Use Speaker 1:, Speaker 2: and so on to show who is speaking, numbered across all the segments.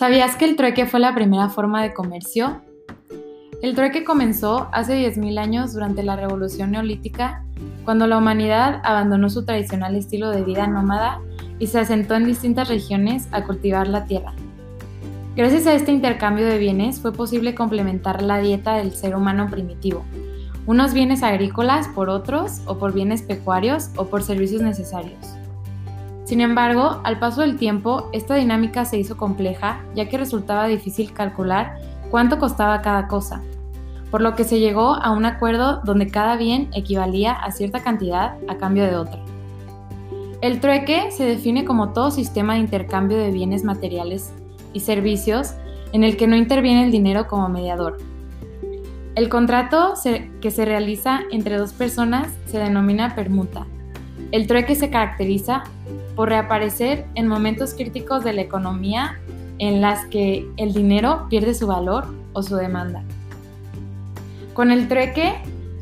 Speaker 1: ¿Sabías que el trueque fue la primera forma de comercio? El trueque comenzó hace 10.000 años durante la Revolución Neolítica, cuando la humanidad abandonó su tradicional estilo de vida nómada y se asentó en distintas regiones a cultivar la tierra. Gracias a este intercambio de bienes fue posible complementar la dieta del ser humano primitivo, unos bienes agrícolas por otros o por bienes pecuarios o por servicios necesarios. Sin embargo, al paso del tiempo, esta dinámica se hizo compleja, ya que resultaba difícil calcular cuánto costaba cada cosa, por lo que se llegó a un acuerdo donde cada bien equivalía a cierta cantidad a cambio de otra. El trueque se define como todo sistema de intercambio de bienes materiales y servicios en el que no interviene el dinero como mediador. El contrato que se realiza entre dos personas se denomina permuta. El trueque se caracteriza por reaparecer en momentos críticos de la economía en las que el dinero pierde su valor o su demanda. Con el trueque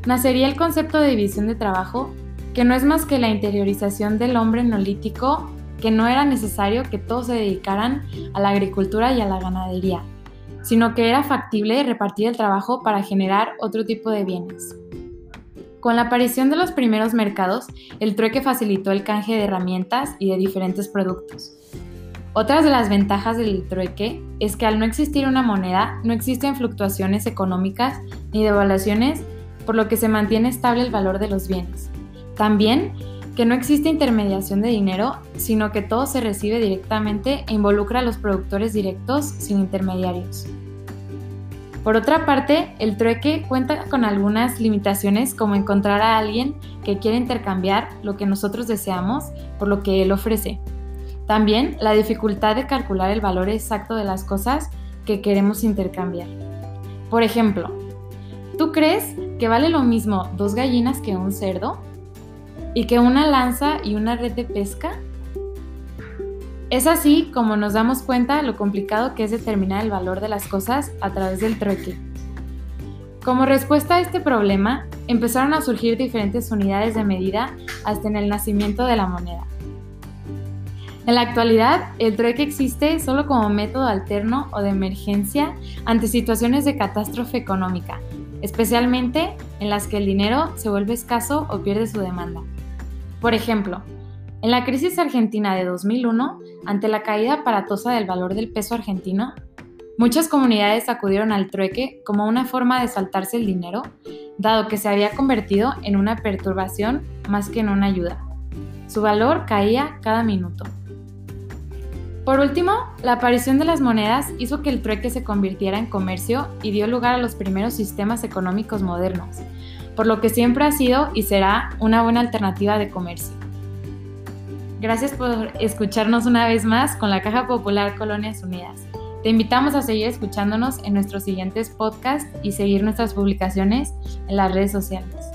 Speaker 1: nacería el concepto de división de trabajo, que no es más que la interiorización del hombre neolítico, que no era necesario que todos se dedicaran a la agricultura y a la ganadería, sino que era factible repartir el trabajo para generar otro tipo de bienes. Con la aparición de los primeros mercados, el trueque facilitó el canje de herramientas y de diferentes productos. Otras de las ventajas del trueque es que al no existir una moneda, no existen fluctuaciones económicas ni devaluaciones, por lo que se mantiene estable el valor de los bienes. También que no existe intermediación de dinero, sino que todo se recibe directamente e involucra a los productores directos sin intermediarios. Por otra parte, el trueque cuenta con algunas limitaciones como encontrar a alguien que quiera intercambiar lo que nosotros deseamos por lo que él ofrece. También la dificultad de calcular el valor exacto de las cosas que queremos intercambiar. Por ejemplo, ¿tú crees que vale lo mismo dos gallinas que un cerdo? ¿Y que una lanza y una red de pesca? Es así como nos damos cuenta lo complicado que es determinar el valor de las cosas a través del trueque. Como respuesta a este problema, empezaron a surgir diferentes unidades de medida hasta en el nacimiento de la moneda. En la actualidad, el trueque existe solo como método alterno o de emergencia ante situaciones de catástrofe económica, especialmente en las que el dinero se vuelve escaso o pierde su demanda. Por ejemplo, en la crisis argentina de 2001, ante la caída aparatosa del valor del peso argentino, muchas comunidades acudieron al trueque como una forma de saltarse el dinero, dado que se había convertido en una perturbación más que en una ayuda. Su valor caía cada minuto. Por último, la aparición de las monedas hizo que el trueque se convirtiera en comercio y dio lugar a los primeros sistemas económicos modernos, por lo que siempre ha sido y será una buena alternativa de comercio. Gracias por escucharnos una vez más con la Caja Popular Colonias Unidas. Te invitamos a seguir escuchándonos en nuestros siguientes podcasts y seguir nuestras publicaciones en las redes sociales.